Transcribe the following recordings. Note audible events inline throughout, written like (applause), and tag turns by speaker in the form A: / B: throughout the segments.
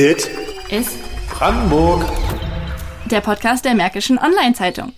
A: Dit
B: ist
A: Brandenburg.
B: der Podcast der Märkischen Online-Zeitung.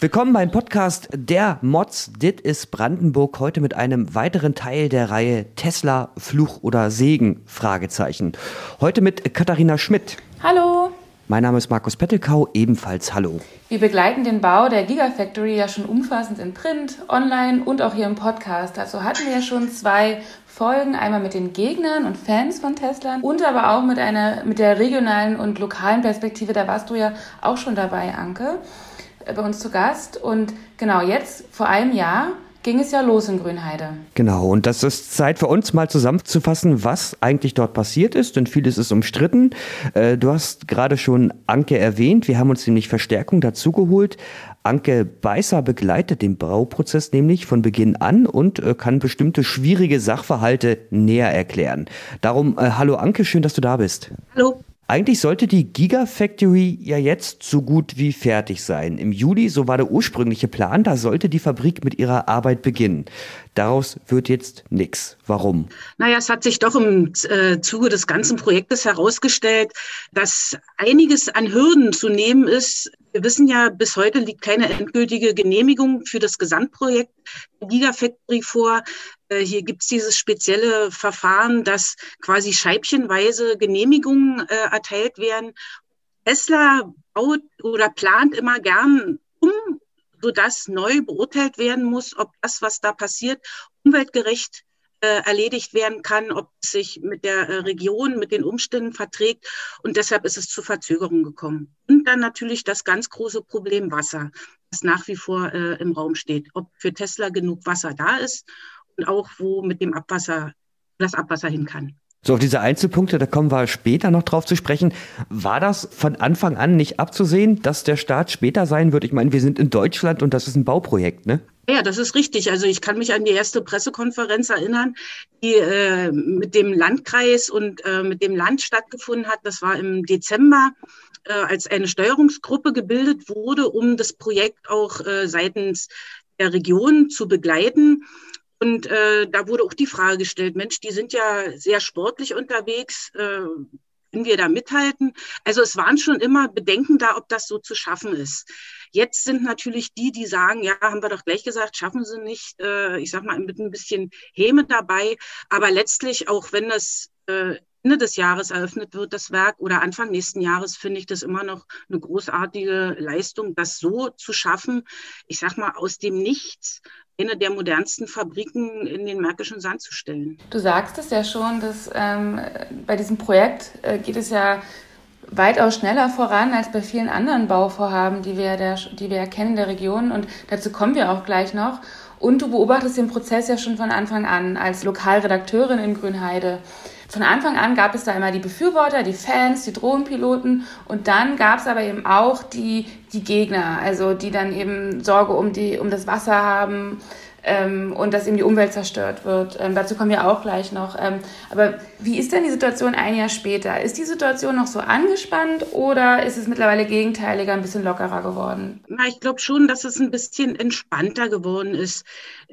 C: Willkommen beim Podcast der Mods Dit ist Brandenburg heute mit einem weiteren Teil der Reihe Tesla Fluch oder Segen Fragezeichen. Heute mit Katharina Schmidt.
D: Hallo!
C: Mein Name ist Markus Pettelkau, ebenfalls Hallo.
D: Wir begleiten den Bau der Gigafactory ja schon umfassend in Print, online und auch hier im Podcast. Dazu hatten wir ja schon zwei Folgen, einmal mit den Gegnern und Fans von Tesla und aber auch mit einer mit der regionalen und lokalen Perspektive. Da warst du ja auch schon dabei, Anke, äh, bei uns zu Gast. Und genau jetzt, vor einem Jahr, ging es ja los in Grünheide.
C: Genau, und das ist Zeit für uns mal zusammenzufassen, was eigentlich dort passiert ist, denn vieles ist umstritten. Äh, Du hast gerade schon Anke erwähnt, wir haben uns nämlich Verstärkung dazugeholt. Anke Beißer begleitet den Bauprozess nämlich von Beginn an und äh, kann bestimmte schwierige Sachverhalte näher erklären. Darum, äh, hallo Anke, schön, dass du da bist.
E: Hallo.
C: Eigentlich sollte die Gigafactory ja jetzt so gut wie fertig sein. Im Juli, so war der ursprüngliche Plan, da sollte die Fabrik mit ihrer Arbeit beginnen. Daraus wird jetzt nichts. Warum?
E: Naja, es hat sich doch im äh, Zuge des ganzen Projektes herausgestellt, dass einiges an Hürden zu nehmen ist. Wir wissen ja, bis heute liegt keine endgültige Genehmigung für das Gesamtprojekt Gigafactory vor. Äh, hier gibt es dieses spezielle Verfahren, dass quasi scheibchenweise Genehmigungen äh, erteilt werden. Tesla baut oder plant immer gern um, sodass neu beurteilt werden muss, ob das, was da passiert, umweltgerecht erledigt werden kann, ob es sich mit der äh, Region, mit den Umständen verträgt. Und deshalb ist es zu Verzögerungen gekommen. Und dann natürlich das ganz große Problem Wasser, das nach wie vor äh, im Raum steht. Ob für Tesla genug Wasser da ist und auch wo mit dem Abwasser das Abwasser hin kann.
C: So, auf diese Einzelpunkte, da kommen wir später noch drauf zu sprechen. War das von Anfang an nicht abzusehen, dass der Start später sein wird? Ich meine, wir sind in Deutschland und das ist ein Bauprojekt, ne?
E: Ja, das ist richtig. Also ich kann mich an die erste Pressekonferenz erinnern, die äh, mit dem Landkreis und äh, mit dem Land stattgefunden hat. Das war im Dezember, äh, als eine Steuerungsgruppe gebildet wurde, um das Projekt auch äh, seitens der Region zu begleiten. Und äh, da wurde auch die Frage gestellt, Mensch, die sind ja sehr sportlich unterwegs. Äh, können wir da mithalten? Also es waren schon immer Bedenken da, ob das so zu schaffen ist. Jetzt sind natürlich die, die sagen, ja, haben wir doch gleich gesagt, schaffen sie nicht. Äh, ich sag mal, mit ein bisschen Häme dabei. Aber letztlich, auch wenn das äh, Ende des Jahres eröffnet wird, das Werk, oder Anfang nächsten Jahres, finde ich das immer noch eine großartige Leistung, das so zu schaffen. Ich sag mal, aus dem Nichts eine der modernsten Fabriken in den Märkischen Sand zu stellen.
D: Du sagst es ja schon, dass ähm, bei diesem Projekt äh, geht es ja weitaus schneller voran als bei vielen anderen Bauvorhaben, die wir, der, die wir kennen in der Region. Und dazu kommen wir auch gleich noch. Und du beobachtest den Prozess ja schon von Anfang an als Lokalredakteurin in Grünheide. Von Anfang an gab es da immer die Befürworter, die Fans, die Drohnenpiloten und dann gab es aber eben auch die, die Gegner, also die dann eben Sorge um, die, um das Wasser haben ähm, und dass eben die Umwelt zerstört wird. Ähm, dazu kommen wir auch gleich noch. Ähm, aber wie ist denn die Situation ein Jahr später? Ist die Situation noch so angespannt oder ist es mittlerweile gegenteiliger, ein bisschen lockerer geworden?
E: Na, ich glaube schon, dass es ein bisschen entspannter geworden ist.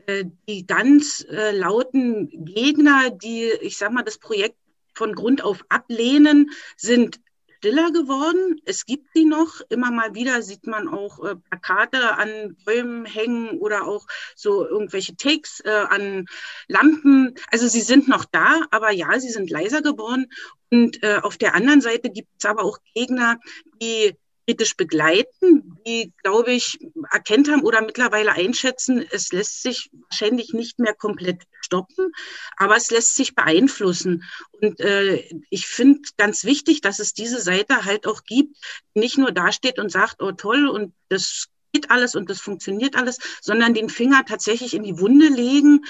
E: Äh, die ganz äh, lauten Gegner, die, ich sag mal, das Projekt von Grund auf ablehnen, sind stiller geworden. Es gibt sie noch. Immer mal wieder sieht man auch äh, Plakate an Bäumen hängen oder auch so irgendwelche Takes äh, an Lampen. Also sie sind noch da, aber ja, sie sind leiser geworden. Und äh, auf der anderen Seite gibt es aber auch Gegner, die kritisch begleiten, die, glaube ich, erkennt haben oder mittlerweile einschätzen, es lässt sich wahrscheinlich nicht mehr komplett stoppen, aber es lässt sich beeinflussen. Und äh, ich finde ganz wichtig, dass es diese Seite halt auch gibt, die nicht nur dasteht und sagt, oh toll, und das geht alles und das funktioniert alles, sondern den Finger tatsächlich in die Wunde legen,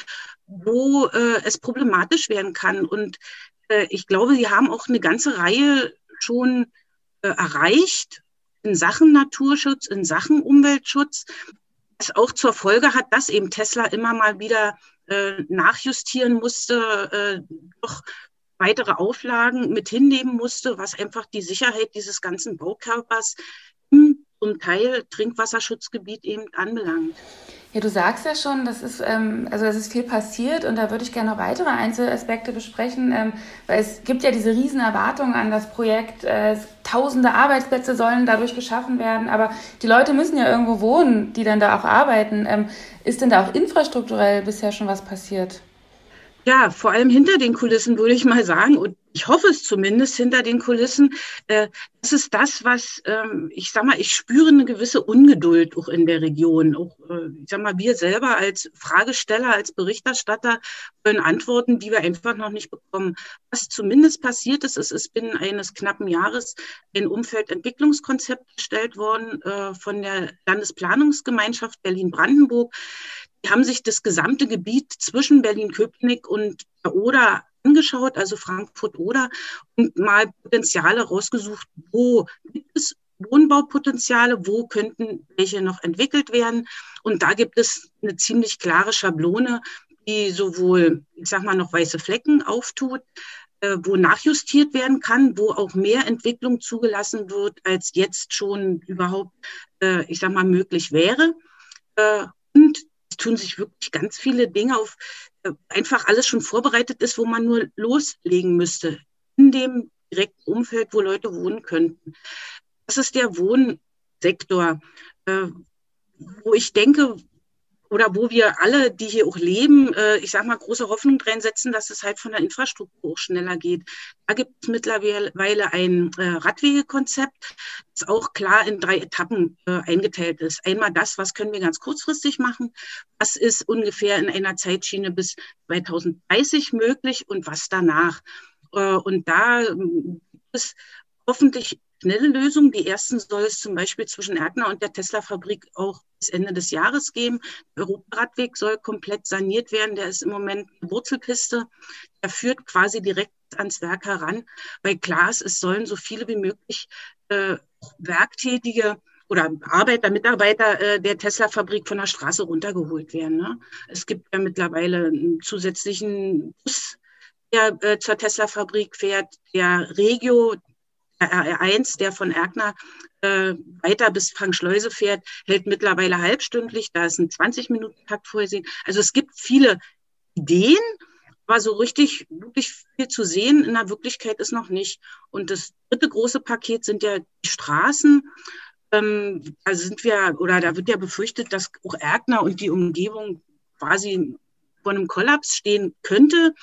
E: wo äh, es problematisch werden kann. Und äh, ich glaube, sie haben auch eine ganze Reihe schon äh, erreicht in Sachen Naturschutz, in Sachen Umweltschutz, was auch zur Folge hat, dass eben Tesla immer mal wieder äh, nachjustieren musste, äh, doch weitere Auflagen mit hinnehmen musste, was einfach die Sicherheit dieses ganzen Baukörpers zum Teil Trinkwasserschutzgebiet eben anbelangt.
D: Ja, du sagst ja schon, das ist, ähm, also es ist viel passiert und da würde ich gerne noch weitere Einzelaspekte besprechen, ähm, weil es gibt ja diese riesen Erwartungen an das Projekt. Äh, tausende Arbeitsplätze sollen dadurch geschaffen werden, aber die Leute müssen ja irgendwo wohnen, die dann da auch arbeiten. Ähm, ist denn da auch infrastrukturell bisher schon was passiert?
E: Ja, vor allem hinter den Kulissen würde ich mal sagen, und ich hoffe es zumindest hinter den Kulissen, äh, das ist das, was, ähm, ich sag mal, ich spüre eine gewisse Ungeduld auch in der Region. Auch, äh, ich sag mal, wir selber als Fragesteller, als Berichterstatter wollen Antworten, die wir einfach noch nicht bekommen. Was zumindest passiert ist, ist, ist binnen eines knappen Jahres ein Umfeldentwicklungskonzept gestellt worden äh, von der Landesplanungsgemeinschaft Berlin-Brandenburg. Haben sich das gesamte Gebiet zwischen Berlin-Köpenick und der Oder angeschaut, also Frankfurt-Oder, und mal Potenziale rausgesucht, wo gibt es Wohnbaupotenziale, wo könnten welche noch entwickelt werden. Und da gibt es eine ziemlich klare Schablone, die sowohl, ich sag mal, noch weiße Flecken auftut, äh, wo nachjustiert werden kann, wo auch mehr Entwicklung zugelassen wird, als jetzt schon überhaupt, äh, ich sag mal, möglich wäre. Äh, und tun sich wirklich ganz viele Dinge auf, äh, einfach alles schon vorbereitet ist, wo man nur loslegen müsste in dem direkten Umfeld, wo Leute wohnen könnten. Das ist der Wohnsektor, äh, wo ich denke, oder wo wir alle, die hier auch leben, äh, ich sage mal, große Hoffnung drin setzen, dass es halt von der Infrastruktur auch schneller geht. Da gibt es mittlerweile ein äh, Radwegekonzept, das auch klar in drei Etappen äh, eingeteilt ist. Einmal das, was können wir ganz kurzfristig machen, was ist ungefähr in einer Zeitschiene bis 2030 möglich und was danach. Äh, und da gibt es hoffentlich schnelle Lösungen. Die ersten soll es zum Beispiel zwischen Erkner und der Tesla-Fabrik auch bis Ende des Jahres geben. Der Europaradweg soll komplett saniert werden. Der ist im Moment eine Wurzelpiste. Der führt quasi direkt ans Werk heran, klar ist, es sollen so viele wie möglich äh, Werktätige oder Arbeiter, Mitarbeiter äh, der Tesla-Fabrik von der Straße runtergeholt werden. Ne? Es gibt ja mittlerweile einen zusätzlichen Bus, der äh, zur Tesla-Fabrik fährt. Der Regio, R1, der von Erkner äh, weiter bis Frankschleuse fährt, hält mittlerweile halbstündlich. Da ist ein 20-Minuten-Takt vorgesehen. Also es gibt viele Ideen, aber so richtig, wirklich viel zu sehen in der Wirklichkeit ist noch nicht. Und das dritte große Paket sind ja die Straßen. Ähm, da sind wir, oder da wird ja befürchtet, dass auch Erkner und die Umgebung quasi vor einem Kollaps stehen könnte.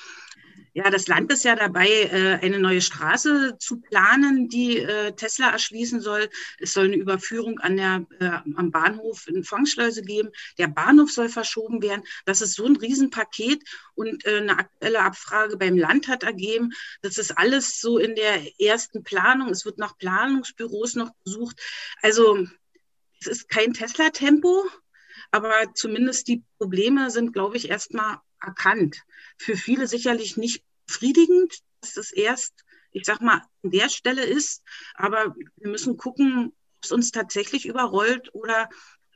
E: Ja, das Land ist ja dabei, äh, eine neue Straße zu planen, die äh, Tesla erschließen soll. Es soll eine Überführung an der, äh, am Bahnhof in Fangschleuse geben. Der Bahnhof soll verschoben werden. Das ist so ein Riesenpaket und eine aktuelle Abfrage beim Land hat ergeben, das ist alles so in der ersten Planung. Es wird nach Planungsbüros noch gesucht. Also es ist kein Tesla-Tempo, aber zumindest die Probleme sind, glaube ich, erstmal erkannt. Für viele sicherlich nicht befriedigend, dass es erst, ich sag mal, an der Stelle ist. Aber wir müssen gucken, ob es uns tatsächlich überrollt oder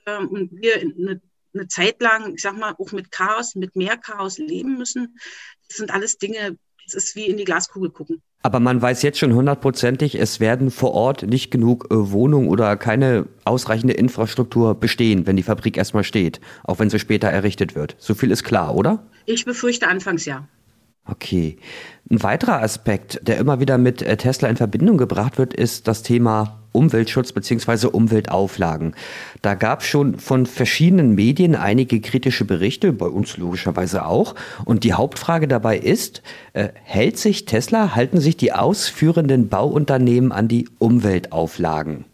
E: ähm, und wir eine, eine Zeit lang, ich sag mal, auch mit Chaos, mit mehr Chaos leben müssen. Das sind alles Dinge, es ist wie in die Glaskugel gucken.
C: Aber man weiß jetzt schon hundertprozentig, es werden vor Ort nicht genug äh, Wohnungen oder keine ausreichende Infrastruktur bestehen, wenn die Fabrik erstmal steht, auch wenn sie später errichtet wird. So viel ist klar, oder?
E: Ich befürchte anfangs ja.
C: Okay. Ein weiterer Aspekt, der immer wieder mit äh, Tesla in Verbindung gebracht wird, ist das Thema Umweltschutz bzw. Umweltauflagen. Da gab es schon von verschiedenen Medien einige kritische Berichte, bei uns logischerweise auch. Und die Hauptfrage dabei ist, äh, hält sich Tesla, halten sich die ausführenden Bauunternehmen an die Umweltauflagen?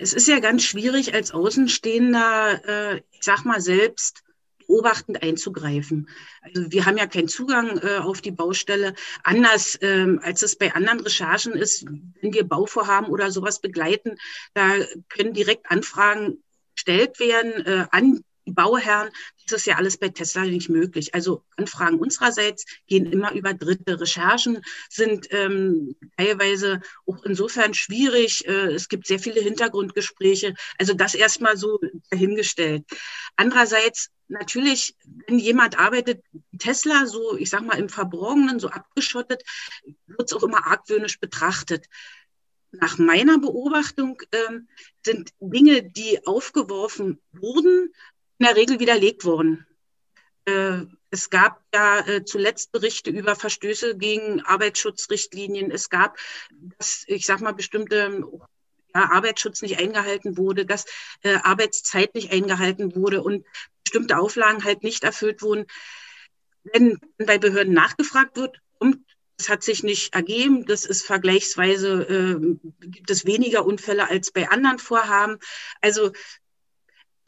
E: Es ist ja ganz schwierig als Außenstehender, äh, ich sag mal selbst, beobachtend einzugreifen. Also wir haben ja keinen Zugang äh, auf die Baustelle, anders ähm, als es bei anderen Recherchen ist, wenn wir Bauvorhaben oder sowas begleiten, da können direkt Anfragen gestellt werden äh, an Bauherren. Das ist ja alles bei Tesla nicht möglich. Also Anfragen unsererseits gehen immer über Dritte. Recherchen sind ähm, teilweise auch insofern schwierig. Äh, es gibt sehr viele Hintergrundgespräche. Also das erstmal so dahingestellt. Andererseits natürlich, wenn jemand arbeitet, Tesla so, ich sag mal, im Verborgenen, so abgeschottet, wird es auch immer argwöhnisch betrachtet. Nach meiner Beobachtung ähm, sind Dinge, die aufgeworfen wurden, in der Regel widerlegt worden. Äh, es gab ja äh, zuletzt Berichte über Verstöße gegen Arbeitsschutzrichtlinien. Es gab, dass, ich sag mal, bestimmte ja, Arbeitsschutz nicht eingehalten wurde, dass äh, Arbeitszeit nicht eingehalten wurde und bestimmte Auflagen halt nicht erfüllt wurden. Wenn bei Behörden nachgefragt wird, kommt das hat sich nicht ergeben. Das ist vergleichsweise, äh, gibt es weniger Unfälle als bei anderen Vorhaben. Also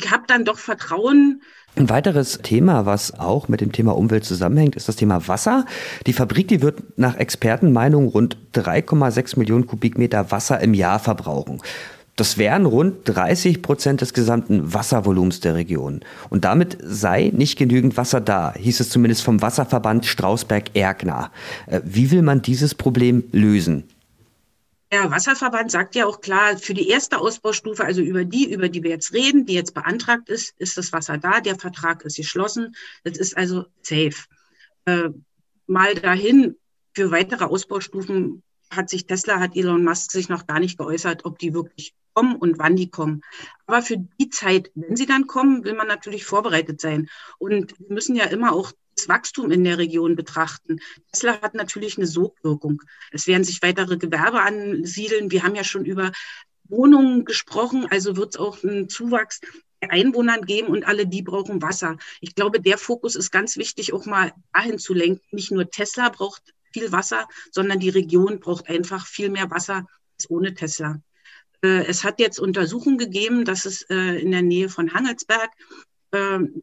E: habe dann doch Vertrauen.
C: Ein weiteres Thema, was auch mit dem Thema Umwelt zusammenhängt, ist das Thema Wasser. Die Fabrik, die wird nach Expertenmeinung rund 3,6 Millionen Kubikmeter Wasser im Jahr verbrauchen. Das wären rund 30 Prozent des gesamten Wasservolumens der Region. Und damit sei nicht genügend Wasser da, hieß es zumindest vom Wasserverband Strausberg-Erkner. Äh, wie will man dieses Problem lösen?
E: Der Wasserverband sagt ja auch klar, für die erste Ausbaustufe, also über die, über die wir jetzt reden, die jetzt beantragt ist, ist das Wasser da, der Vertrag ist geschlossen, das ist also safe. Äh, mal dahin, für weitere Ausbaustufen hat sich Tesla, hat Elon Musk sich noch gar nicht geäußert, ob die wirklich kommen und wann die kommen. Aber für die Zeit, wenn sie dann kommen, will man natürlich vorbereitet sein. Und wir müssen ja immer auch Wachstum in der Region betrachten. Tesla hat natürlich eine Sogwirkung. Es werden sich weitere Gewerbe ansiedeln. Wir haben ja schon über Wohnungen gesprochen, also wird es auch einen Zuwachs der Einwohnern geben und alle die brauchen Wasser. Ich glaube, der Fokus ist ganz wichtig, auch mal dahin zu lenken. Nicht nur Tesla braucht viel Wasser, sondern die Region braucht einfach viel mehr Wasser als ohne Tesla. Äh, es hat jetzt Untersuchungen gegeben, dass es äh, in der Nähe von Hangelsberg ähm,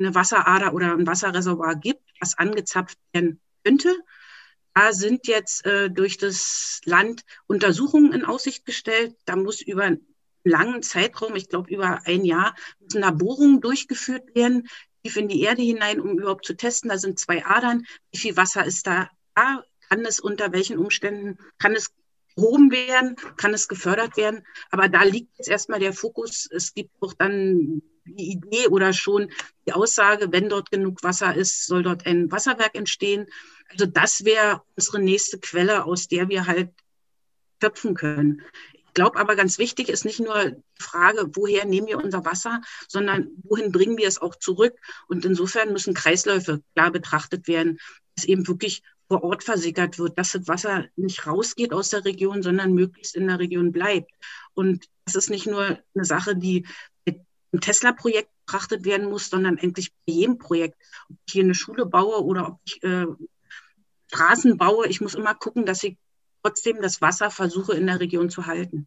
E: eine Wasserader oder ein Wasserreservoir gibt, was angezapft werden könnte. Da sind jetzt äh, durch das Land Untersuchungen in Aussicht gestellt. Da muss über einen langen Zeitraum, ich glaube über ein Jahr, müssen da Bohrungen durchgeführt werden, tief in die Erde hinein, um überhaupt zu testen. Da sind zwei Adern. Wie viel Wasser ist da? da? Kann es unter welchen Umständen, kann es gehoben werden, kann es gefördert werden. Aber da liegt jetzt erstmal der Fokus. Es gibt auch dann die Idee oder schon die Aussage, wenn dort genug Wasser ist, soll dort ein Wasserwerk entstehen. Also das wäre unsere nächste Quelle, aus der wir halt schöpfen können. Ich glaube aber ganz wichtig ist nicht nur die Frage, woher nehmen wir unser Wasser, sondern wohin bringen wir es auch zurück. Und insofern müssen Kreisläufe klar betrachtet werden, dass eben wirklich vor Ort versickert wird, dass das Wasser nicht rausgeht aus der Region, sondern möglichst in der Region bleibt. Und das ist nicht nur eine Sache, die im Tesla-Projekt betrachtet werden muss, sondern eigentlich bei jedem Projekt. Ob ich hier eine Schule baue oder ob ich äh, Straßen baue, ich muss immer gucken, dass ich trotzdem das Wasser versuche in der Region zu halten.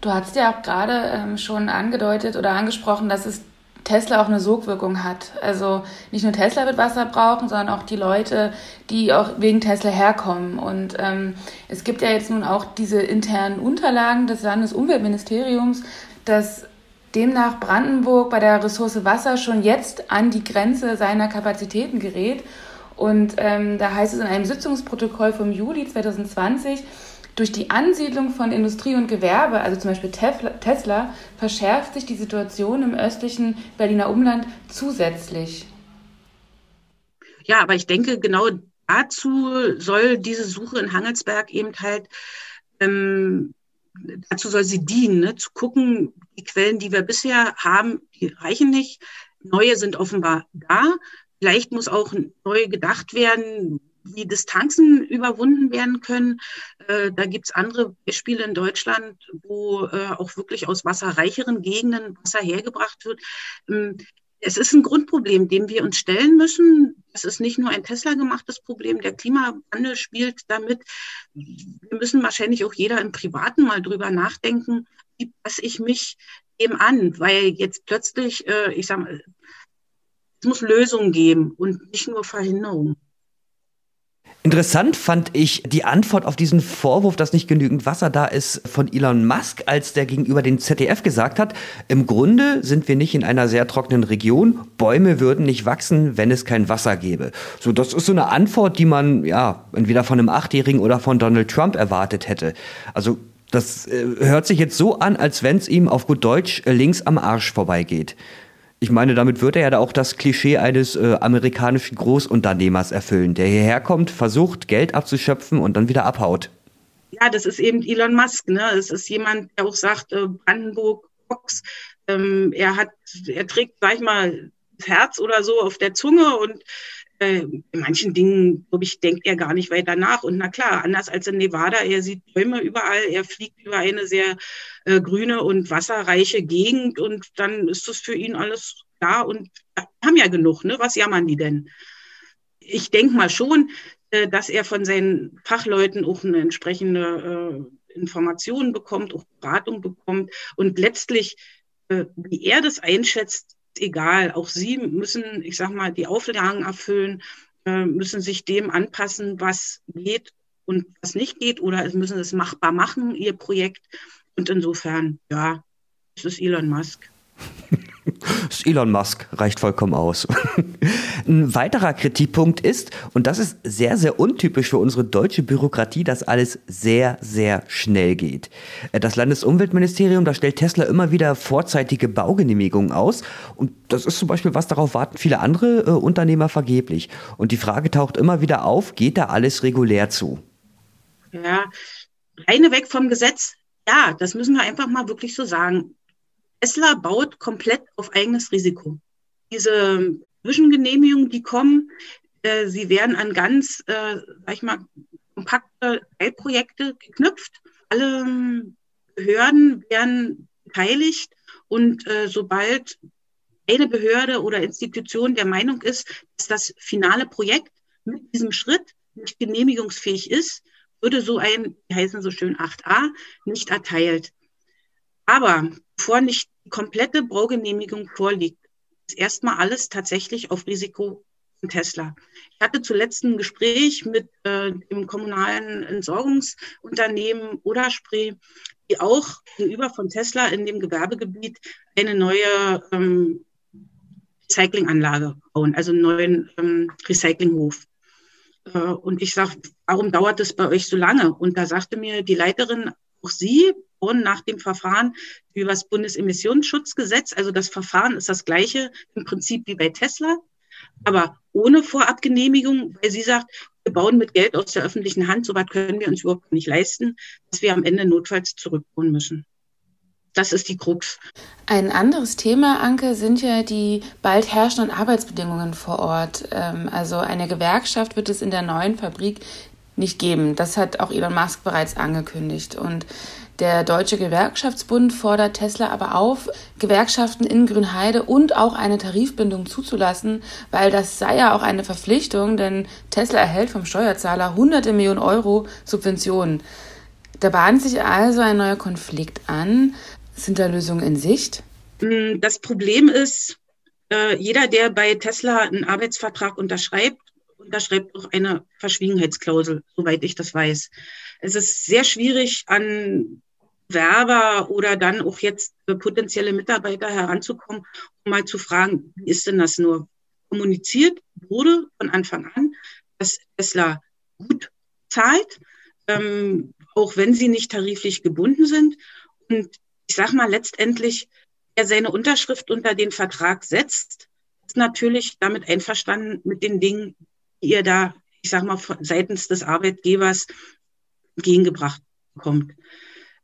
D: Du hast ja auch gerade ähm, schon angedeutet oder angesprochen, dass es Tesla auch eine Sogwirkung hat. Also nicht nur Tesla wird Wasser brauchen, sondern auch die Leute, die auch wegen Tesla herkommen. Und ähm, es gibt ja jetzt nun auch diese internen Unterlagen des Landesumweltministeriums, dass demnach Brandenburg bei der Ressource Wasser schon jetzt an die Grenze seiner Kapazitäten gerät. Und ähm, da heißt es in einem Sitzungsprotokoll vom Juli 2020, durch die Ansiedlung von Industrie und Gewerbe, also zum Beispiel Tesla, verschärft sich die Situation im östlichen Berliner Umland zusätzlich.
E: Ja, aber ich denke, genau dazu soll diese Suche in Hangelsberg eben halt, ähm, dazu soll sie dienen, ne? zu gucken, die Quellen, die wir bisher haben, die reichen nicht. Neue sind offenbar da. Vielleicht muss auch neu gedacht werden, wie Distanzen überwunden werden können. Äh, da gibt es andere Beispiele in Deutschland, wo äh, auch wirklich aus wasserreicheren Gegenden Wasser hergebracht wird. Ähm, es ist ein Grundproblem, dem wir uns stellen müssen. Es ist nicht nur ein Tesla-gemachtes Problem. Der Klimawandel spielt damit. Wir müssen wahrscheinlich auch jeder im Privaten mal drüber nachdenken, passe ich mich dem an, weil jetzt plötzlich, äh, ich sage mal, es muss Lösungen geben und nicht nur Verhinderungen.
C: Interessant fand ich die Antwort auf diesen Vorwurf, dass nicht genügend Wasser da ist, von Elon Musk, als der gegenüber den ZDF gesagt hat, im Grunde sind wir nicht in einer sehr trockenen Region, Bäume würden nicht wachsen, wenn es kein Wasser gäbe. So, das ist so eine Antwort, die man ja entweder von einem Achtjährigen oder von Donald Trump erwartet hätte. Also das äh, hört sich jetzt so an, als wenn es ihm auf gut Deutsch äh, links am Arsch vorbeigeht. Ich meine, damit wird er ja auch das Klischee eines äh, amerikanischen Großunternehmers erfüllen, der hierher kommt, versucht, Geld abzuschöpfen und dann wieder abhaut.
E: Ja, das ist eben Elon Musk. Ne? Das ist jemand, der auch sagt, äh, Brandenburg Box. Ähm, er hat, er trägt, sag ich mal, das Herz oder so auf der Zunge und äh, in manchen Dingen, glaube ich, denkt er gar nicht weiter nach. Und na klar, anders als in Nevada, er sieht Bäume überall, er fliegt über eine sehr äh, grüne und wasserreiche Gegend und dann ist das für ihn alles da und haben ja genug, ne? Was jammern die denn? Ich denke mal schon, äh, dass er von seinen Fachleuten auch eine entsprechende äh, Information bekommt, auch Beratung bekommt und letztlich, äh, wie er das einschätzt, egal. Auch Sie müssen, ich sag mal, die Auflagen erfüllen, äh, müssen sich dem anpassen, was geht und was nicht geht, oder müssen es machbar machen, Ihr Projekt. Und insofern, ja, es ist Elon Musk. (laughs) (gasps)
C: Elon Musk reicht vollkommen aus. (laughs) Ein weiterer Kritikpunkt ist, und das ist sehr, sehr untypisch für unsere deutsche Bürokratie, dass alles sehr, sehr schnell geht. Das Landesumweltministerium, da stellt Tesla immer wieder vorzeitige Baugenehmigungen aus. Und das ist zum Beispiel was, darauf warten viele andere äh, Unternehmer vergeblich. Und die Frage taucht immer wieder auf, geht da alles regulär zu?
E: Ja, reine weg vom Gesetz. Ja, das müssen wir einfach mal wirklich so sagen. Tesla baut komplett auf eigenes Risiko. Diese Zwischengenehmigungen, die kommen, äh, sie werden an ganz, äh, sag ich mal, kompakte Teilprojekte geknüpft. Alle Behörden werden beteiligt und äh, sobald eine Behörde oder Institution der Meinung ist, dass das finale Projekt mit diesem Schritt nicht genehmigungsfähig ist, würde so ein, die heißen so schön 8a, nicht erteilt. Aber bevor nicht die komplette Baugenehmigung vorliegt, ist erstmal alles tatsächlich auf Risiko von Tesla. Ich hatte zuletzt ein Gespräch mit äh, dem kommunalen Entsorgungsunternehmen Oderspray, die auch gegenüber von Tesla in dem Gewerbegebiet eine neue ähm, Recyclinganlage bauen, also einen neuen ähm, Recyclinghof. Äh, und ich sage, warum dauert das bei euch so lange? Und da sagte mir die Leiterin, auch sie und nach dem Verfahren über das Bundesemissionsschutzgesetz. Also das Verfahren ist das gleiche im Prinzip wie bei Tesla, aber ohne Vorabgenehmigung, weil sie sagt, wir bauen mit Geld aus der öffentlichen Hand, so weit können wir uns überhaupt nicht leisten, dass wir am Ende notfalls zurückbauen müssen. Das ist die Krux.
D: Ein anderes Thema, Anke, sind ja die bald herrschenden Arbeitsbedingungen vor Ort. Ähm, also eine Gewerkschaft wird es in der neuen Fabrik nicht geben. Das hat auch Elon Musk bereits angekündigt. Und der Deutsche Gewerkschaftsbund fordert Tesla aber auf, Gewerkschaften in Grünheide und auch eine Tarifbindung zuzulassen, weil das sei ja auch eine Verpflichtung, denn Tesla erhält vom Steuerzahler hunderte Millionen Euro Subventionen. Da bahnt sich also ein neuer Konflikt an. Sind da Lösungen in Sicht?
E: Mm, das Problem ist, äh, jeder, der bei Tesla einen Arbeitsvertrag unterschreibt, unterschreibt auch eine Verschwiegenheitsklausel, soweit ich das weiß. Es ist sehr schwierig, an Werber oder dann auch jetzt potenzielle Mitarbeiter heranzukommen, um mal zu fragen, wie ist denn das nur? Kommuniziert wurde von Anfang an, dass Tesla gut zahlt, ähm, auch wenn sie nicht tariflich gebunden sind. Und ich sage mal, letztendlich, wer seine Unterschrift unter den Vertrag setzt, ist natürlich damit einverstanden mit den Dingen, ihr da, ich sage mal, seitens des Arbeitgebers entgegengebracht bekommt.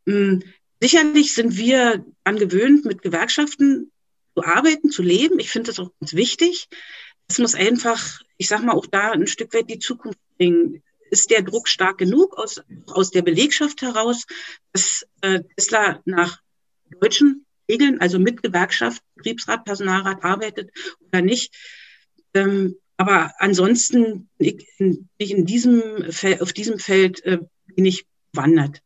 E: Hm, sicherlich sind wir an gewöhnt, mit Gewerkschaften zu arbeiten, zu leben. Ich finde das auch ganz wichtig. Es muss einfach, ich sage mal, auch da ein Stück weit die Zukunft bringen. Ist der Druck stark genug aus, aus der Belegschaft heraus, dass äh, Tesla nach deutschen Regeln, also mit Gewerkschaft, Betriebsrat, Personalrat arbeitet oder nicht? Ähm, aber ansonsten ich, ich in diesem auf diesem Feld äh, bin ich wandert.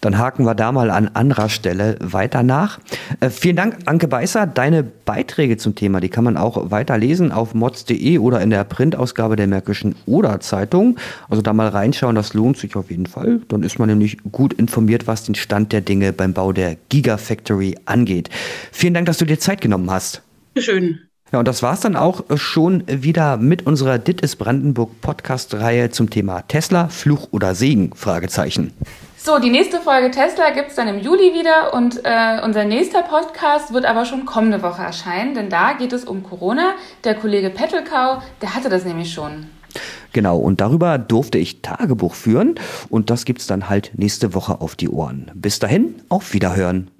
C: Dann haken wir da mal an anderer Stelle weiter nach. Äh, vielen Dank, Anke Beißer. Deine Beiträge zum Thema, die kann man auch weiter lesen auf mods.de oder in der Printausgabe der Märkischen Oder Zeitung. Also da mal reinschauen, das lohnt sich auf jeden Fall. Dann ist man nämlich gut informiert, was den Stand der Dinge beim Bau der Gigafactory angeht. Vielen Dank, dass du dir Zeit genommen hast.
E: Schön.
C: Ja, und das war's dann auch schon wieder mit unserer Dit ist Brandenburg Podcast-Reihe zum Thema Tesla, Fluch oder Segen? Fragezeichen.
D: So, die nächste Folge Tesla gibt es dann im Juli wieder und äh, unser nächster Podcast wird aber schon kommende Woche erscheinen, denn da geht es um Corona. Der Kollege Pettelkau, der hatte das nämlich schon.
C: Genau, und darüber durfte ich Tagebuch führen und das gibt's dann halt nächste Woche auf die Ohren. Bis dahin, auf Wiederhören.